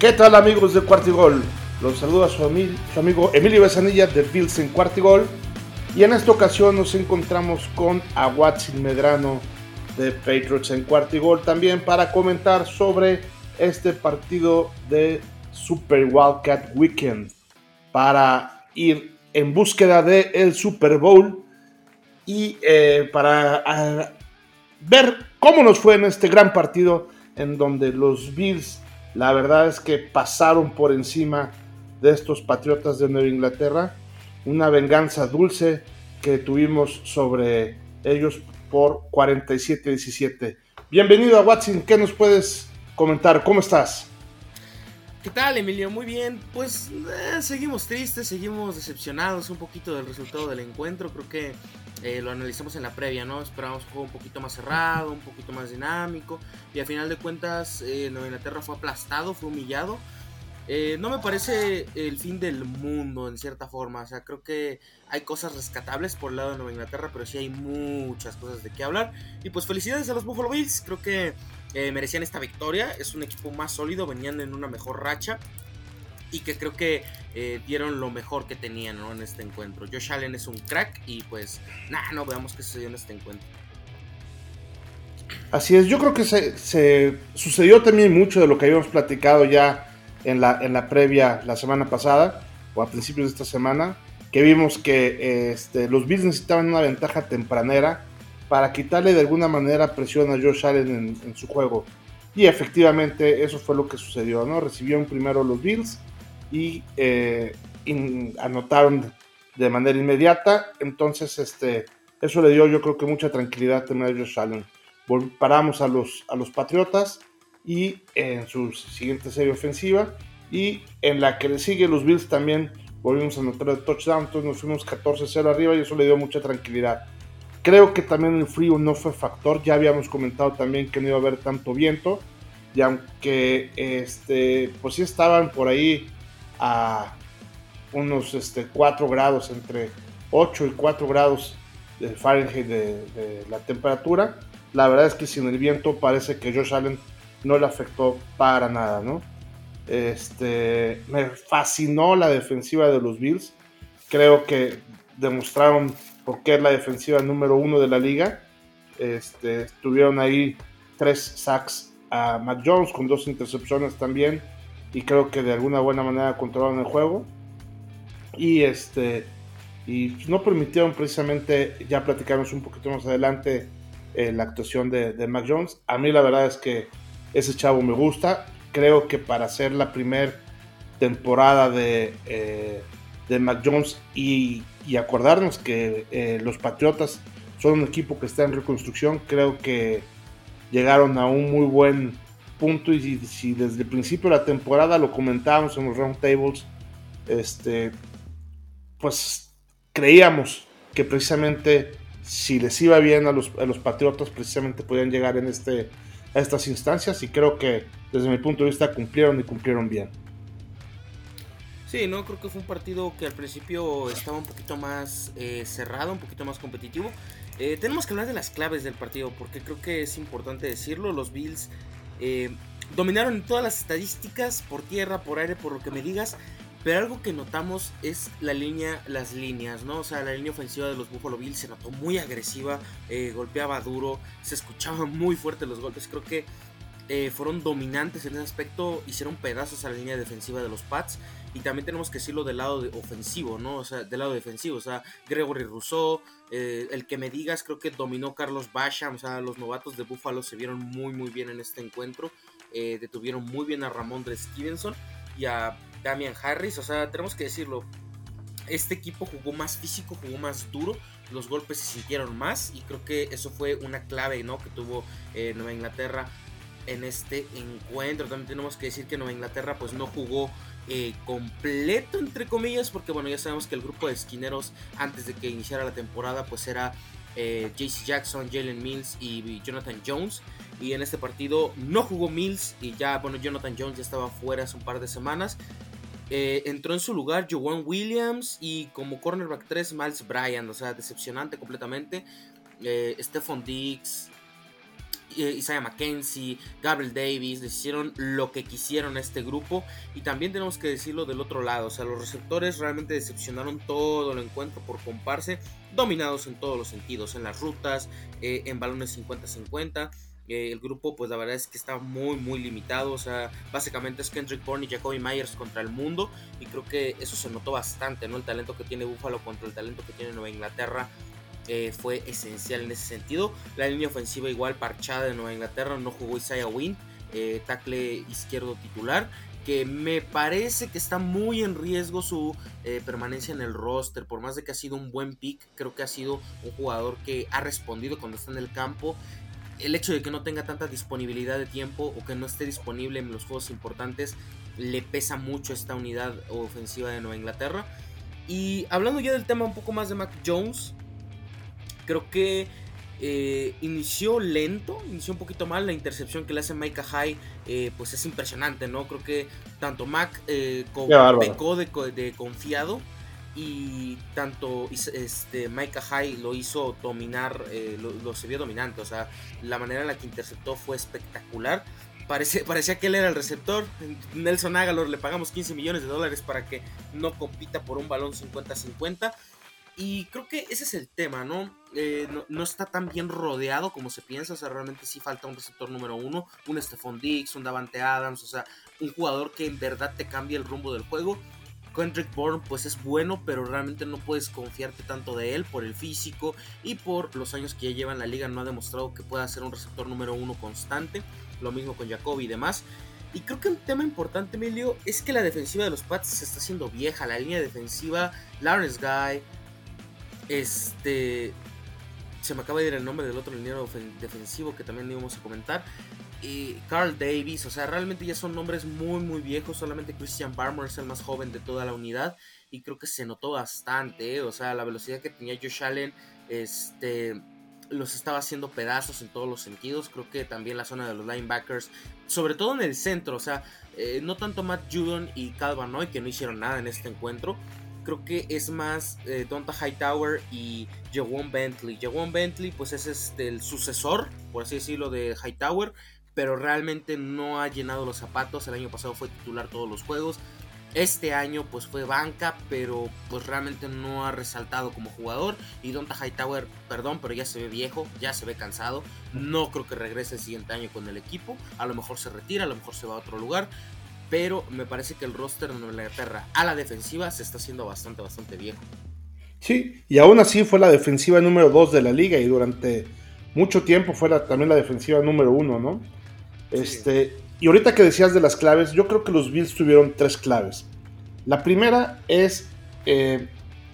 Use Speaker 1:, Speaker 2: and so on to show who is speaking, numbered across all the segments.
Speaker 1: ¿Qué tal amigos de Cuartigol? Los saluda su, su amigo Emilio Besanilla de Bills en Cuartigol. Y en esta ocasión nos encontramos con Aguatzin Medrano de Patriots en Cuartigol también para comentar sobre este partido de Super Wildcat Weekend. Para ir en búsqueda del el Super Bowl y eh, para ah, ver cómo nos fue en este gran partido en donde los Bills la verdad es que pasaron por encima de estos Patriotas de Nueva Inglaterra. Una venganza dulce que tuvimos sobre ellos por 47-17. Bienvenido a Watson, ¿qué nos puedes comentar? ¿Cómo estás?
Speaker 2: ¿Qué tal, Emilio? Muy bien. Pues eh, seguimos tristes, seguimos decepcionados un poquito del resultado del encuentro. Creo que eh, lo analizamos en la previa, ¿no? Esperábamos un juego un poquito más cerrado, un poquito más dinámico. Y al final de cuentas, eh, Nueva Inglaterra fue aplastado, fue humillado. Eh, no me parece el fin del mundo en cierta forma. O sea, creo que hay cosas rescatables por el lado de Nueva Inglaterra, pero sí hay muchas cosas de qué hablar. Y pues felicidades a los Buffalo Bills. Creo que merecían esta victoria. Es un equipo más sólido, venían en una mejor racha y que creo que eh, dieron lo mejor que tenían en este encuentro. Josh Allen es un crack y pues nada, no veamos qué sucedió en este encuentro.
Speaker 1: Así es, yo creo que se, sucedió también mucho de lo que habíamos platicado ya en la, en la previa la semana pasada o a principios de esta semana, que vimos que este, los Bills necesitaban una ventaja tempranera para quitarle de alguna manera presión a Josh Allen en, en su juego. Y efectivamente eso fue lo que sucedió, ¿no? Recibieron primero los Bills y eh, anotaron de manera inmediata. Entonces, este, eso le dio yo creo que mucha tranquilidad a Josh Allen. Paramos a los, a los Patriotas y en su siguiente serie ofensiva y en la que le sigue los Bills también volvimos a anotar el touchdown, entonces nos fuimos 14-0 arriba y eso le dio mucha tranquilidad. Creo que también el frío no fue factor, ya habíamos comentado también que no iba a haber tanto viento y aunque este, pues sí estaban por ahí a unos este, 4 grados, entre 8 y 4 grados de Fahrenheit de, la temperatura. La verdad es que sin el viento parece que Josh Allen no le afectó para nada, ¿no? Este, me fascinó la defensiva de los Bills. Creo que demostraron por qué es la defensiva número uno de la liga. Este, tuvieron ahí tres sacks a Mac Jones con dos intercepciones también y creo que de alguna buena manera controlaron el juego. Y este y no permitieron precisamente, ya platicamos un poquito más adelante, eh, la actuación de, de, Mac Jones. A mí la verdad es que ese chavo me gusta. Creo que para ser la primera temporada de, eh, de Mac Jones y, y acordarnos que eh, los Patriotas son un equipo que está en reconstrucción, creo que llegaron a un muy buen punto y si, desde el principio de la temporada lo comentábamos en los roundtables, este, pues creíamos que precisamente si les iba bien a los, a los Patriotas, precisamente podían llegar en este, a estas instancias y creo que desde mi punto de vista cumplieron y cumplieron bien.
Speaker 2: Sí, no, creo que fue un partido que al principio estaba un poquito más eh, cerrado, un poquito más competitivo. Eh, tenemos que hablar de las claves del partido porque creo que es importante decirlo. Los Bills eh, dominaron todas las estadísticas, por tierra, por aire, por lo que me digas. Pero algo que notamos es la línea, las líneas, ¿no? O sea, la línea ofensiva de los Buffalo Bills se notó muy agresiva, eh, golpeaba duro, se escuchaban muy fuertes los golpes. Creo que eh, fueron dominantes en ese aspecto, hicieron pedazos a la línea defensiva de los Pats. Y también tenemos que decirlo del lado ofensivo, ¿no? O sea, del lado defensivo. O sea, Gregory Rousseau, el que me digas, creo que dominó Carlos Basham. O sea, los novatos de Buffalo se vieron muy, muy bien en este encuentro. Eh, detuvieron muy bien a Ramón de Stevenson y a Damian Harris. O sea, tenemos que decirlo. Este equipo jugó más físico, jugó más duro, los golpes se sintieron más y creo que eso fue una clave ¿no? que tuvo eh, Nueva Inglaterra en este encuentro. También tenemos que decir que Nueva Inglaterra pues no jugó eh, completo entre comillas porque bueno ya sabemos que el grupo de esquineros antes de que iniciara la temporada pues era eh, JC Jackson, Jalen Mills y Jonathan Jones. Y en este partido no jugó Mills y ya, bueno, Jonathan Jones ya estaba fuera hace un par de semanas. Eh, entró en su lugar Joan Williams y como cornerback 3 Miles Bryan, o sea, decepcionante completamente. Stephon Diggs, Isaiah McKenzie, Gabriel Davis, les hicieron lo que quisieron a este grupo. Y también tenemos que decirlo del otro lado, o sea, los receptores realmente decepcionaron todo el encuentro por comparse, dominados en todos los sentidos, en las rutas, eh, en balones 50-50. Eh, el grupo, pues la verdad es que está muy, muy limitado. O sea, básicamente es Kendrick Bourne y Jacoby Myers contra el mundo. Y creo que eso se notó bastante, ¿no? El talento que tiene Buffalo contra el talento que tiene Nueva Inglaterra fue esencial en ese sentido. La línea ofensiva igual parchada de Nueva Inglaterra, no jugó Isaiah Wynn, eh, tackle izquierdo titular, que me parece que está muy en riesgo su eh, permanencia en el roster, por más de que ha sido un buen pick, creo que ha sido un jugador que ha respondido cuando está en el campo. El hecho de que no tenga tanta disponibilidad de tiempo o que no esté disponible en los juegos importantes le pesa mucho esta unidad ofensiva de Nueva Inglaterra. Y hablando ya del tema un poco más de Mac Jones, Creo que eh, inició lento, inició un poquito mal. La intercepción que le hace Micah High, eh, pues es impresionante, ¿no? Creo que tanto Mac eh, pecó de, confiado y tanto este, Micah High lo hizo dominar, lo, se vio dominante. O sea, la manera en la que interceptó fue espectacular. Parece, parecía que él era el receptor. Nelson Agalor le pagamos 15 millones de dólares para que no compita por un balón 50-50. Y creo que ese es el tema, eh, ¿no? está tan bien rodeado como se piensa. O sea, realmente sí falta un receptor número uno, un Stephon Dix, un Davante Adams, o sea, un jugador que en verdad te cambie el rumbo del juego. Kendrick Bourne pues es bueno, pero realmente no puedes confiarte tanto de él por el físico y por los años que ya lleva en la liga. No ha demostrado que pueda ser un receptor número uno constante. Lo mismo con Jacoby y demás. Y creo que un tema importante, Emilio, es que la defensiva de los Pats se está haciendo vieja. La línea defensiva, Lawrence Guy, este. Se me acaba de ir el nombre del otro liniero defensivo que también íbamos a comentar. Y Carl Davis, o sea, realmente ya son nombres muy, muy viejos. Solamente Christian Barmer es el más joven de toda la unidad. Y creo que se notó bastante, ¿eh? o sea, la velocidad que tenía Josh Allen, este los estaba haciendo pedazos en todos los sentidos. Creo que también la zona de los linebackers, sobre todo en el centro, o sea, eh, no tanto Matt Judon y Calvanoy que no hicieron nada en este encuentro, creo que es más eh, Donta Hightower y Jawon Bentley. Jawon Bentley pues es este, el sucesor, por así decirlo, de Hightower, pero realmente no ha llenado los zapatos. El año pasado fue titular todos los juegos. Este año pues fue banca, pero pues realmente no ha resaltado como jugador. Y Donta Hightower, perdón, pero ya se ve viejo, ya se ve cansado. No creo que regrese el siguiente año con el equipo. A lo mejor se retira, a lo mejor se va a otro lugar pero me parece que el roster de Inglaterra a la defensiva se está haciendo bastante, bastante viejo.
Speaker 1: Sí, y aún así fue la defensiva número 2 de la liga y durante mucho tiempo fue también la defensiva número 1, ¿no? Este, y ahorita que decías de las claves, yo creo que los Bills tuvieron tres claves. La primera es eh,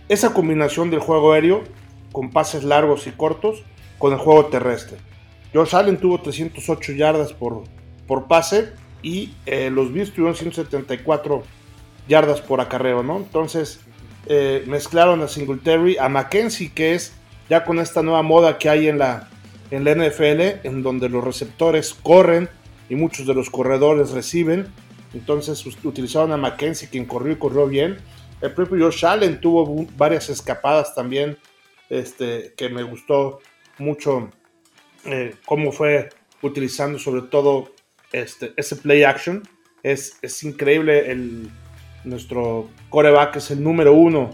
Speaker 1: esa combinación del juego aéreo con pases largos y cortos con el juego terrestre. Josh Allen tuvo 308 yardas por, por pase y eh, los Bills tuvieron 174 yardas por acarreo, ¿no? Entonces eh, mezclaron a Singletary, a Mackenzie, que es ya con esta nueva moda que hay en la, en la NFL, en donde los receptores corren y muchos de los corredores reciben. Entonces utilizaron a Mackenzie, quien corrió y corrió bien. El propio Josh Allen tuvo varias escapadas también, este, que me gustó mucho eh, cómo fue utilizando sobre todo este, ese play action. Es, es increíble. El, nuestro coreback es el número uno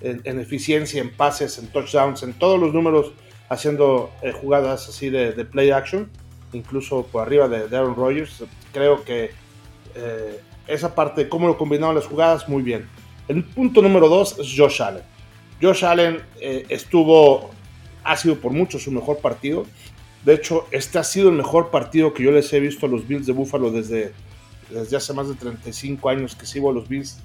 Speaker 1: en, eficiencia, en pases, en touchdowns, en todos los números haciendo eh, jugadas así de, play action, incluso por arriba de, Aaron Rodgers. Creo que eh, esa parte de cómo lo combinaron las jugadas, muy bien. El punto número dos es Josh Allen. Josh Allen eh, estuvo, ha sido por mucho su mejor partido. De hecho, este ha sido el mejor partido que yo les he visto a los Bills de Buffalo desde, desde hace más de 35 años que sigo a los Bills.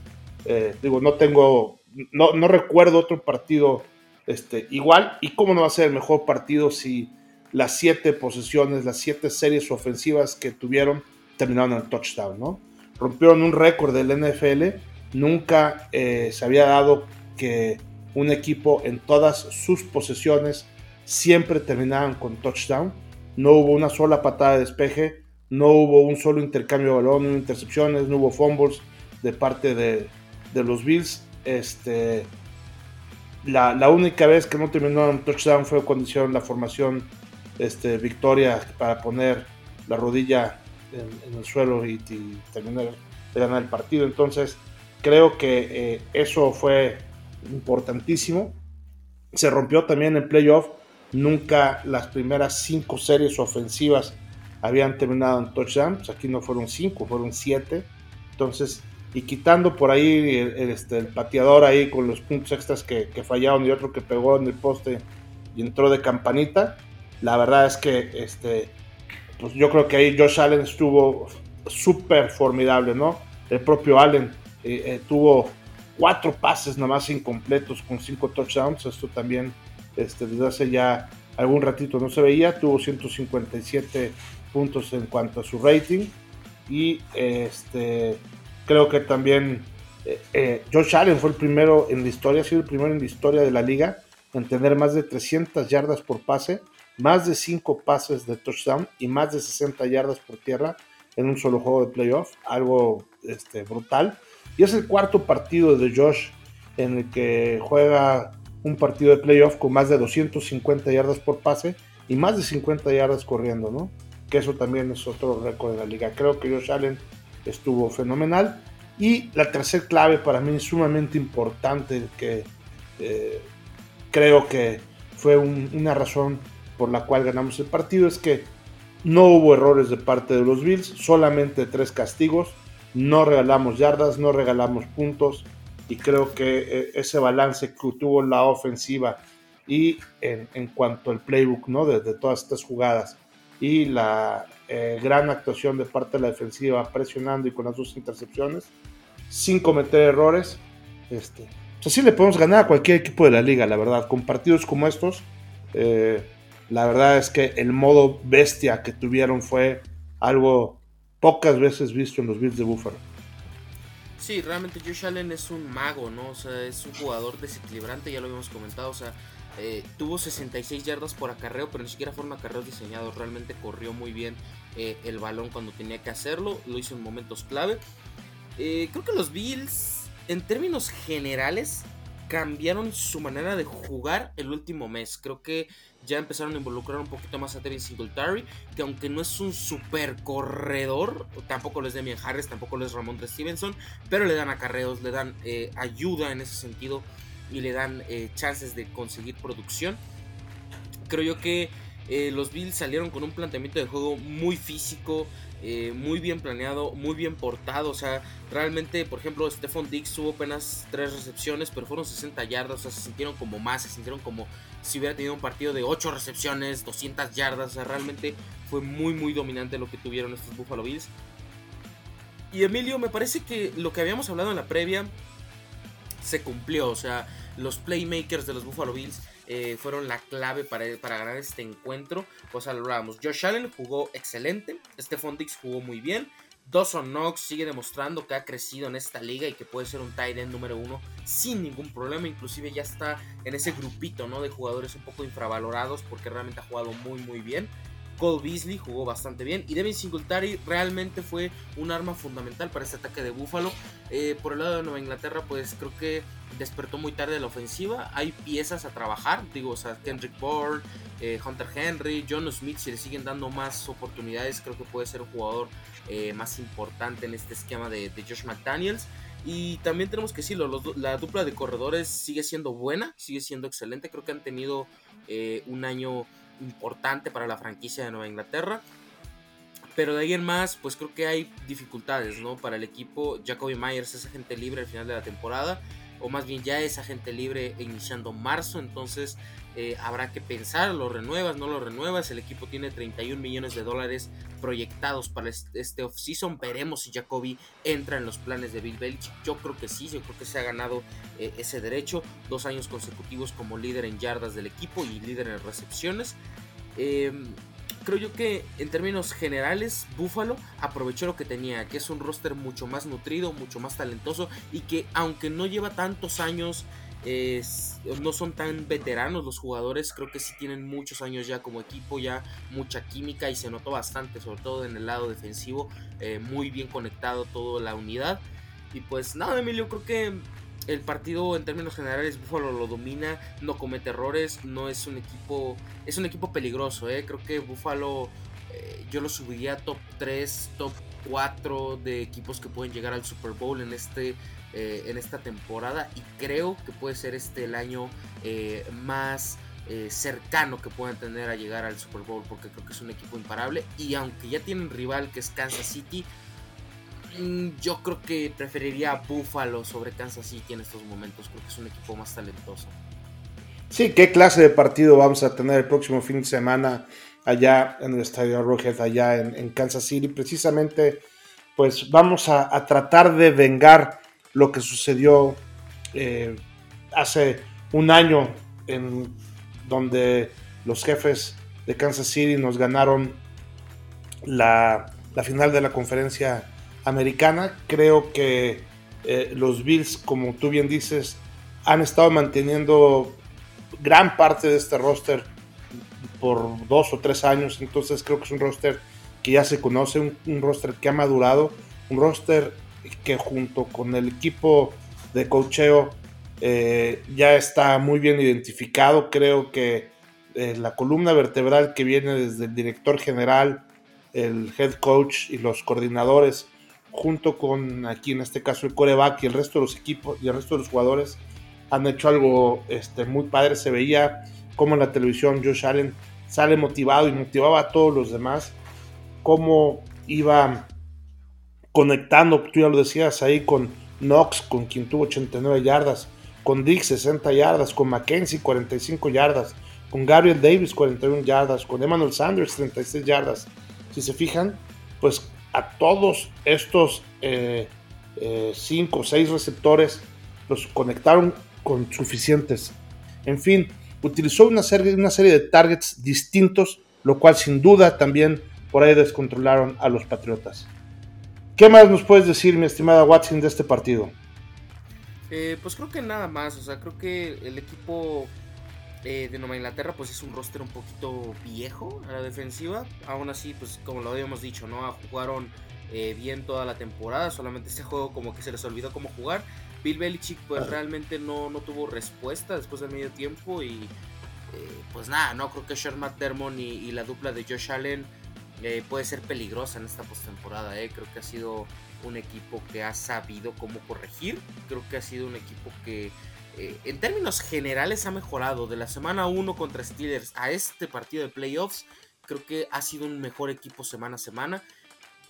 Speaker 1: Eh, digo, no tengo, no, recuerdo otro partido este, igual. ¿Y cómo no va a ser el mejor partido si las siete posesiones, las siete series ofensivas que tuvieron terminaron en touchdown, ¿no? Rompieron un récord del NFL. Nunca eh, se había dado que un equipo en todas sus posesiones siempre terminaban con touchdown. No hubo una sola patada de despeje, no hubo un solo intercambio de balón, no intercepciones, no hubo fumbles de parte de, los Bills. Este, la, única vez que no terminó en touchdown fue cuando hicieron la formación este, victoria para poner la rodilla en, el suelo y, terminar de ganar el partido. Entonces, creo que eh, eso fue importantísimo. Se rompió también en playoff. Nunca las primeras cinco series ofensivas habían terminado en touchdowns. Aquí no fueron cinco, fueron siete. Entonces, y quitando por ahí el, este, pateador ahí con los puntos extras que, fallaron y otro que pegó en el poste y entró de campanita, la verdad es que este, pues yo creo que ahí Josh Allen estuvo súper formidable, ¿no? El propio Allen eh, eh, tuvo cuatro pases nomás incompletos con cinco touchdowns, esto también este, desde hace ya algún ratito no se veía, tuvo 157 puntos en cuanto a su rating y este creo que también eh, Josh Allen fue el primero en la historia, ha sido el primero en la historia de la liga en tener más de 300 yardas por pase, más de 5 pases de touchdown y más de 60 yardas por tierra en un solo juego de playoff, algo este, brutal. Y es el cuarto partido de Josh en el que juega un partido de playoff con más de 250 yardas por pase y más de 50 yardas corriendo, ¿no? Que eso también es otro récord de la liga. Creo que Josh Allen estuvo fenomenal. Y la tercera clave para mí es sumamente importante, que eh, creo que fue una razón por la cual ganamos el partido, es que no hubo errores de parte de los Bills, solamente tres castigos, no regalamos yardas, no regalamos puntos y creo que eh, ese balance que tuvo la ofensiva y en, cuanto al playbook ¿no? de, todas estas jugadas y la eh, gran actuación de parte de la defensiva presionando y con las dos intercepciones sin cometer errores este, pues así le podemos ganar a cualquier equipo de la liga la verdad con partidos como estos eh, la verdad es que el modo bestia que tuvieron fue algo pocas veces visto en los Bills de Buffalo.
Speaker 2: Sí, realmente Josh Allen es un mago, ¿no? O sea, es un jugador desequilibrante, ya lo habíamos comentado. O sea, eh, tuvo 66 yardas por acarreo, pero ni siquiera fueron acarreos diseñados. Realmente corrió muy bien eh, el balón cuando tenía que hacerlo. Lo hizo en momentos clave. Eh, creo que los Bills, en términos generales, cambiaron su manera de jugar el último mes. Creo que ya empezaron a involucrar un poquito más a Devin Singletary, que aunque no es un super corredor, tampoco lo es Demian Harris, tampoco lo es Ramón Stevenson, pero le dan acarreos, le dan eh, ayuda en ese sentido y le dan eh, chances de conseguir producción. Creo yo que eh, los Bills salieron con un planteamiento de juego muy físico, eh, muy bien planeado, muy bien portado. O sea, realmente, por ejemplo, Stephon Dix tuvo apenas 3 recepciones, pero fueron 60 yardas. O sea, se sintieron como más, se sintieron como si hubiera tenido un partido de 8 recepciones, 200 yardas. O sea, realmente fue muy, muy dominante lo que tuvieron estos Buffalo Bills. Y Emilio, me parece que lo que habíamos hablado en la previa se cumplió. O sea, los playmakers de los Buffalo Bills eh, fueron la clave para, para ganar este encuentro. Pues hablábamos. Josh Allen jugó excelente. Stephon Dix jugó muy bien. Dawson Knox sigue demostrando que ha crecido en esta liga y que puede ser un tight end número uno sin ningún problema. Inclusive ya está en ese grupito ¿no? de jugadores un poco infravalorados porque realmente ha jugado muy muy bien. Cole Beasley jugó bastante bien y Devin Singletary realmente fue un arma fundamental para este ataque de Buffalo. Eh, por el lado de Nueva Inglaterra, pues creo que despertó muy tarde la ofensiva. Hay piezas a trabajar, digo, o sea, Kendrick Bourne, eh, Hunter Henry, John Smith, si le siguen dando más oportunidades, creo que puede ser un jugador eh, más importante en este esquema de, Josh McDaniels. Y también tenemos que decirlo, la dupla de corredores sigue siendo buena, sigue siendo excelente. Creo que han tenido un año importante para la franquicia de Nueva Inglaterra. Pero de ahí en más, pues creo que hay dificultades, ¿no? Para el equipo, Jacoby Myers es agente libre al final de la temporada, o más bien ya es agente libre iniciando marzo, entonces eh, habrá que pensar, lo renuevas, no lo renuevas, el equipo tiene 31 millones de dólares proyectados para este offseason, veremos si Jacoby entra en los planes de Bill Belichick, yo creo que sí, yo creo que se ha ganado eh, ese derecho, dos años consecutivos como líder en yardas del equipo y líder en recepciones. Em, creo yo que en términos generales Buffalo aprovechó lo que tenía, que es un roster mucho más nutrido, mucho más talentoso y que aunque no lleva tantos años, no son tan veteranos los jugadores, creo que sí tienen muchos años ya como equipo, ya mucha química y se notó bastante, sobre todo en el lado defensivo, eh, muy bien conectado toda la unidad. Y pues nada, Emilio, creo que el partido en términos generales Buffalo lo domina, no comete errores, no es un equipo, es un equipo peligroso, ¿eh? creo que Buffalo eh, yo lo subiría top 3, top 4 de equipos que pueden llegar al Super Bowl en este eh, en esta temporada y creo que puede ser este el año eh, más cercano que puedan tener a llegar al Super Bowl porque creo que es un equipo imparable y aunque ya tienen rival que es Kansas City Mm, yo creo que preferiría Buffalo sobre Kansas City en estos momentos. Creo que es un equipo más talentoso.
Speaker 1: Sí, ¿qué clase de partido vamos a tener el próximo fin de semana allá en el Estadio Arrowhead, allá en, Kansas City? Precisamente, pues vamos a, tratar de vengar lo que sucedió eh, hace un año en donde los jefes de Kansas City nos ganaron la, la final de la conferencia americana. Creo que eh, los Bills, como tú bien dices, han estado manteniendo gran parte de este roster por dos o tres años. Entonces creo que es un roster que ya se conoce, un, roster que ha madurado, un roster que junto con el equipo de cocheo eh, ya está muy bien identificado. Creo que eh, la columna vertebral que viene desde el director general, el head coach y los coordinadores junto con aquí en este caso el coreback y el resto de los equipos y el resto de los jugadores han hecho algo este, muy padre. Se veía como en la televisión Josh Allen sale motivado y motivaba a todos los demás, cómo iba conectando, tú ya lo decías ahí con Knox, con quien tuvo 89 yardas, con Dick 60 yardas, con Mackenzie 45 yardas, con Gabriel Davis 41 yardas, con Emmanuel Sanders 36 yardas. Si se fijan, pues a todos estos 5 eh, eh, o 6 receptores los conectaron con suficientes. En fin, utilizó una serie, una serie de targets distintos, lo cual sin duda también por ahí descontrolaron a los Patriotas. ¿Qué más nos puedes decir, mi estimada Watson, de este partido?
Speaker 2: Eh, pues creo que nada más, o sea, creo que el equipo eh, de Nueva Inglaterra pues es un roster un poquito viejo a la defensiva. Aún así, pues como lo habíamos dicho, ¿no? Jugaron eh, bien toda la temporada. Solamente este juego como que se les olvidó cómo jugar. Bill Belichick pues realmente no, no tuvo respuesta después del medio tiempo. Y eh, pues nada, no creo que Sean McDermott y, y la dupla de Josh Allen puede ser peligrosa en esta postemporada. Creo que ha sido un equipo que ha sabido cómo corregir. Creo que ha sido un equipo que eh, en términos generales ha mejorado. De la semana 1 contra Steelers a este partido de playoffs, creo que ha sido un mejor equipo semana a semana.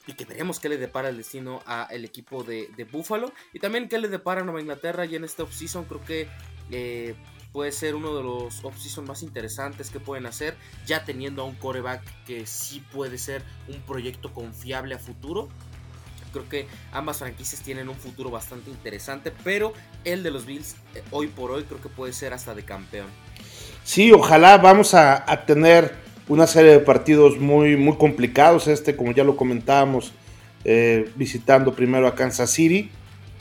Speaker 2: Y que veremos qué le depara el destino al equipo de, Buffalo. Y también qué le depara a Nueva Inglaterra y en esta offseason. Creo que eh, puede ser uno de los offseason más interesantes que pueden hacer. Ya teniendo a un coreback que sí puede ser un proyecto confiable a futuro. Creo que ambas franquicias tienen un futuro bastante interesante, pero el de los Bills eh, hoy por hoy creo que puede ser hasta de campeón.
Speaker 1: Sí, ojalá vamos a, tener una serie de partidos muy, muy complicados. Este, como ya lo comentábamos, eh, visitando primero a Kansas City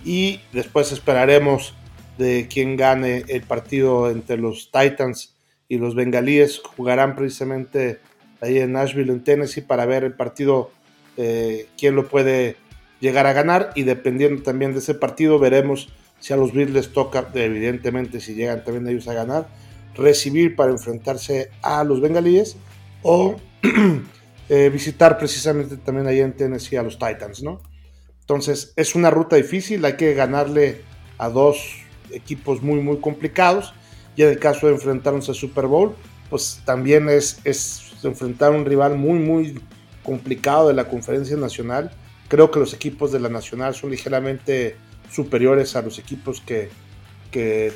Speaker 1: y después esperaremos de quién gane el partido entre los Titans y los Bengalíes. Jugarán precisamente ahí en Nashville, en Tennessee, para ver el partido, eh, quién lo puede llegar a ganar y dependiendo también de ese partido veremos si a los Bills toca, evidentemente si llegan también ellos a ganar, recibir para enfrentarse a los bengalíes o eh, visitar precisamente también ahí en Tennessee a los Titans, ¿no? Entonces es una ruta difícil, hay que ganarle a dos equipos muy muy complicados y en el caso de enfrentarnos a Super Bowl, pues también es, es enfrentar a un rival muy muy complicado de la conferencia nacional Creo que los equipos de la Nacional son ligeramente superiores a los equipos que,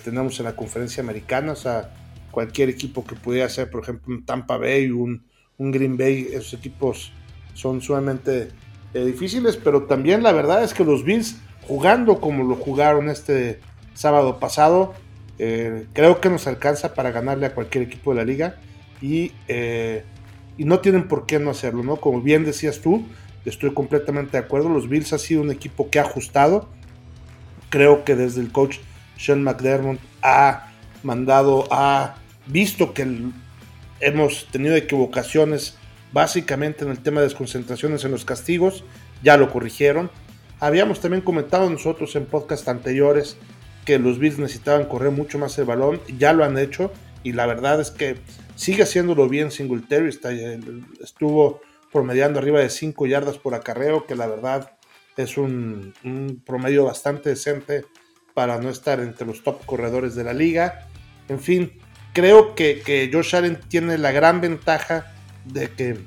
Speaker 1: tenemos en la conferencia americana. O sea, cualquier equipo que pudiera ser, por ejemplo, un Tampa Bay, un, un Green Bay, esos equipos son sumamente eh, difíciles. Pero también la verdad es que los Bills, jugando como lo jugaron este sábado pasado, eh, creo que nos alcanza para ganarle a cualquier equipo de la liga. Y, eh, y no tienen por qué no hacerlo, ¿no? Como bien decías tú, estoy completamente de acuerdo. Los Bills ha sido un equipo que ha ajustado. Creo que desde el coach Sean McDermott ha mandado, ha visto que hemos tenido equivocaciones básicamente en el tema de desconcentraciones en los castigos. Ya lo corrigieron. Habíamos también comentado nosotros en podcast anteriores que los Bills necesitaban correr mucho más el balón, ya lo han hecho y la verdad es que sigue haciéndolo bien Singletary, está, estuvo promediando arriba de 5 yardas por acarreo, que la verdad es un, promedio bastante decente para no estar entre los top corredores de la liga. En fin, creo que, que Josh Allen tiene la gran ventaja de que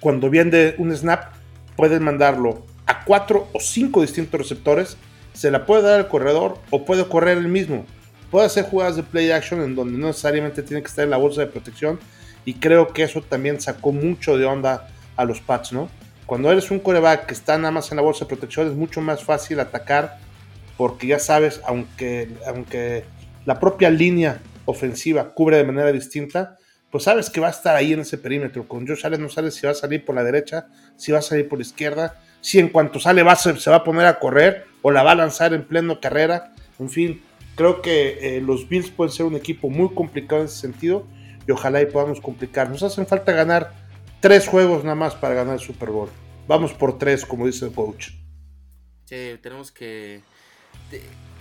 Speaker 1: cuando viene un snap pueden mandarlo a cuatro o cinco distintos receptores, se la puede dar al corredor o puede correr el mismo. Puede hacer jugadas de play action en donde no necesariamente tiene que estar en la bolsa de protección y creo que eso también sacó mucho de onda a los Pats, ¿no? Cuando eres un coreback que está nada más en la bolsa de protección es mucho más fácil atacar porque ya sabes, aunque, aunque la propia línea ofensiva cubre de manera distinta, pues sabes que va a estar ahí en ese perímetro. Con Josh Allen no sabes si va a salir por la derecha, si va a salir por la izquierda, si en cuanto sale va se, va a poner a correr o la va a lanzar en pleno carrera. En fin, creo que eh, los Bills pueden ser un equipo muy complicado en ese sentido y ojalá y podamos complicar. Nos hacen falta ganar tres juegos nada más para ganar el Super Bowl. Vamos por tres, como dice el coach.
Speaker 2: Sí, tenemos que...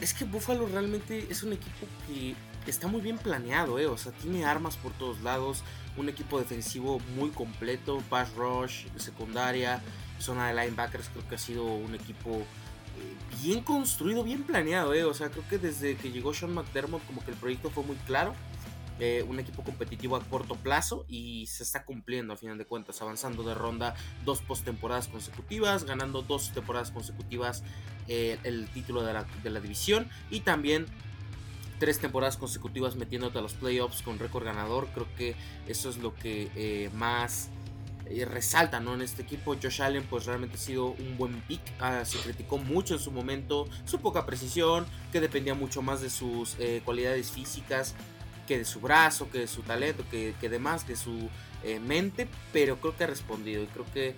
Speaker 2: Es que Buffalo realmente es un equipo que está muy bien planeado, ¿eh? O sea, tiene armas por todos lados, un equipo defensivo muy completo, pass rush, secundaria, zona de linebackers, creo que ha sido un equipo eh, bien construido, bien planeado, ¿eh? O sea, creo que desde que llegó Sean McDermott como que el proyecto fue muy claro. Eh, un equipo competitivo a corto plazo y se está cumpliendo a final de cuentas, avanzando de ronda dos postemporadas consecutivas, ganando dos temporadas consecutivas eh, el título de la, de la división y también tres temporadas consecutivas metiéndote a los playoffs con récord ganador. Creo que eso es lo que más eh, resalta ¿no? en este equipo. Josh Allen pues realmente ha sido un buen pick. Ah, se criticó mucho en su momento su poca precisión, que dependía mucho más de sus eh, cualidades físicas que de su brazo, que de su talento, que, que de más, de su mente, pero creo que ha respondido y creo que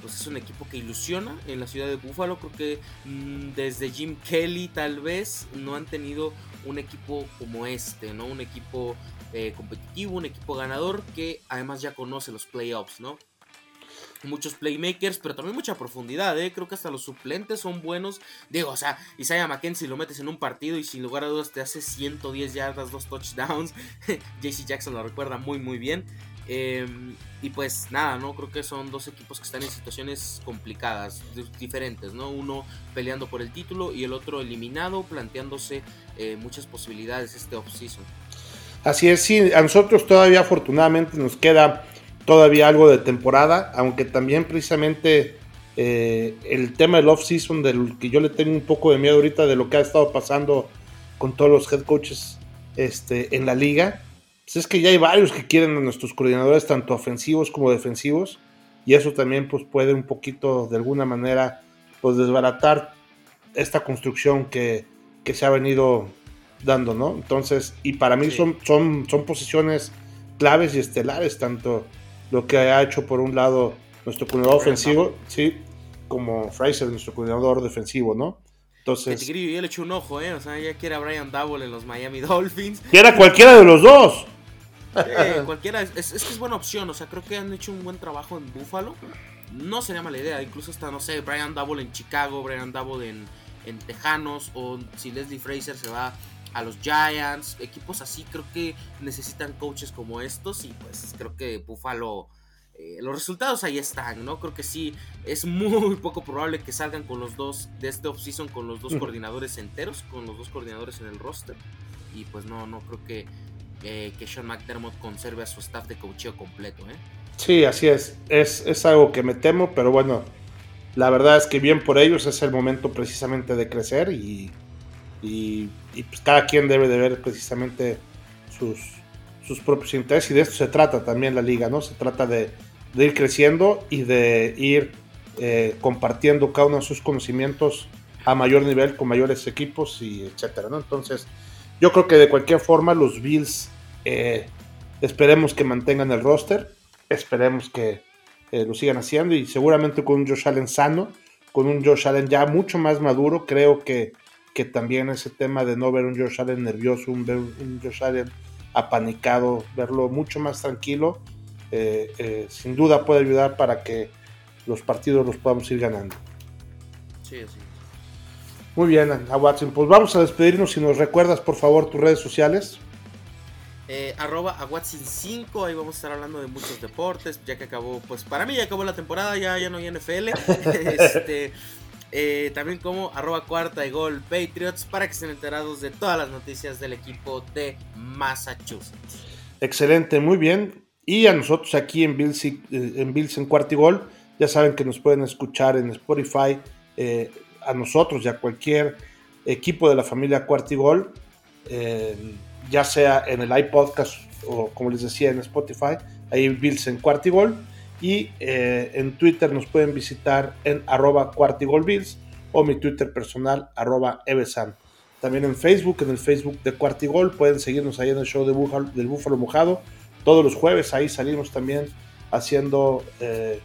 Speaker 2: pues es un equipo que ilusiona en la ciudad de Buffalo. Creo que mm, desde Jim Kelly tal vez no han tenido un equipo como este, ¿no? Un equipo eh, competitivo, un equipo ganador que además ya conoce los playoffs, ¿no? Muchos playmakers, pero también mucha profundidad, ¿eh? Creo que hasta los suplentes son buenos. Digo, o sea, Isaiah McKenzie lo metes en un partido y sin lugar a dudas te hace 110 yardas, dos touchdowns. JC Jackson lo recuerda muy, muy bien. Em, y pues nada, ¿no? Creo que son dos equipos que están en situaciones complicadas, diferentes, ¿no? Uno peleando por el título y el otro eliminado, planteándose eh, muchas posibilidades este offseason.
Speaker 1: Así es, sí, a nosotros todavía afortunadamente nos queda todavía algo de temporada, aunque también precisamente eh, el tema del offseason, del que yo le tengo un poco de miedo ahorita de lo que ha estado pasando con todos los head coaches este, en la liga pues es que ya hay varios que quieren a nuestros coordinadores, tanto ofensivos como defensivos, y eso también pues puede un poquito, de alguna manera, pues desbaratar esta construcción que, se ha venido dando, ¿no? Entonces, y para mí son, son, son posiciones claves y estelares, tanto lo que ha hecho por un lado nuestro coordinador ofensivo, sí, como Fraser, nuestro coordinador defensivo, ¿no?
Speaker 2: Entonces. yo le eché un ojo, ¿eh? O sea, ya quiere a Brian Double en los Miami Dolphins.
Speaker 1: Y era cualquiera de los dos.
Speaker 2: cualquiera, es, es, que es buena opción, o sea, creo que han hecho un buen trabajo en Buffalo. No sería mala idea, incluso hasta, no sé, Brian Double en Chicago, Brian Double en, en Tejanos, o si Leslie Fraser se va a los Giants, equipos así, creo que necesitan coaches como estos y pues creo que Buffalo... Eh, los resultados ahí están, ¿no? Creo que sí, es muy poco probable que salgan con los dos de este offseason, con los dos coordinadores enteros, con los dos coordinadores en el roster. Y pues no, no creo que eh, que Sean McDermott conserve a su staff de coacheo completo. ¿eh?
Speaker 1: Sí, así es. es. Es algo que me temo, pero bueno, la verdad es que bien por ellos es el momento precisamente de crecer y, y, pues cada quien debe de ver precisamente sus, sus propios intereses y de esto se trata también la liga, ¿no? Se trata de, ir creciendo y de ir eh, compartiendo cada uno de sus conocimientos a mayor nivel con mayores equipos y etcétera, ¿no? Entonces, yo creo que de cualquier forma los Bills eh, esperemos que mantengan el roster, esperemos que eh, lo sigan haciendo y seguramente con un Josh Allen sano, con un Josh Allen ya mucho más maduro, creo que, que también ese tema de no ver un Josh Allen nervioso, un, ver un Josh Allen apanicado, verlo mucho más tranquilo, eh, sin duda puede ayudar para que los partidos los podamos ir ganando.
Speaker 2: Sí, sí.
Speaker 1: Muy bien, a Watson. Pues vamos a despedirnos. Si nos recuerdas, por favor, tus redes sociales.
Speaker 2: Eh, arroba a Watson 5, ahí vamos a estar hablando de muchos deportes, ya que acabó, pues para mí ya acabó la temporada, ya, ya no hay NFL. este, eh, también como arroba cuarta y gol Patriots para que estén enterados de todas las noticias del equipo de Massachusetts.
Speaker 1: Excelente, muy bien. Y a nosotros aquí en Bills, eh, en, Bills en cuarta y gol, ya saben que nos pueden escuchar en Spotify, a nosotros y a cualquier equipo de la familia cuarta y gol ya sea en el iPodcast o como les decía en Spotify, ahí Bills en Cuartigol. Y eh, en Twitter nos pueden visitar en arroba cuartigolbills o mi Twitter personal arroba evesan. También en Facebook, en el Facebook de Cuartigol, pueden seguirnos ahí en el show de del Búfalo Mojado. Todos los jueves ahí salimos también haciendo eh,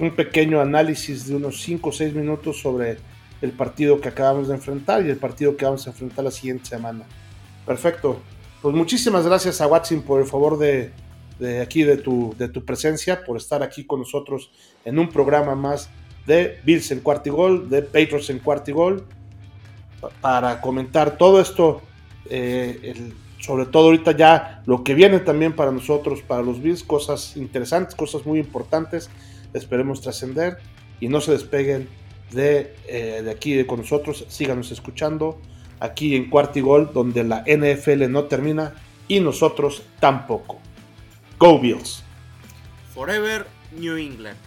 Speaker 1: un pequeño análisis de unos 5 o 6 minutos sobre el partido que acabamos de enfrentar y el partido que vamos a enfrentar la siguiente semana. Perfecto. Pues muchísimas gracias a Watson por el favor de, aquí, de tu, de tu presencia, por estar aquí con nosotros en un programa más de Bills en Cuartigol, de Patriots en Cuartigol, para comentar todo esto, eh, sobre todo ahorita ya lo que viene también para nosotros, para los Bills, cosas interesantes, cosas muy importantes, esperemos trascender y no se despeguen de, eh, de aquí de con nosotros, síganos escuchando aquí en Cuartigol, donde la NFL no termina y nosotros tampoco. Go Bills.
Speaker 2: Forever New England.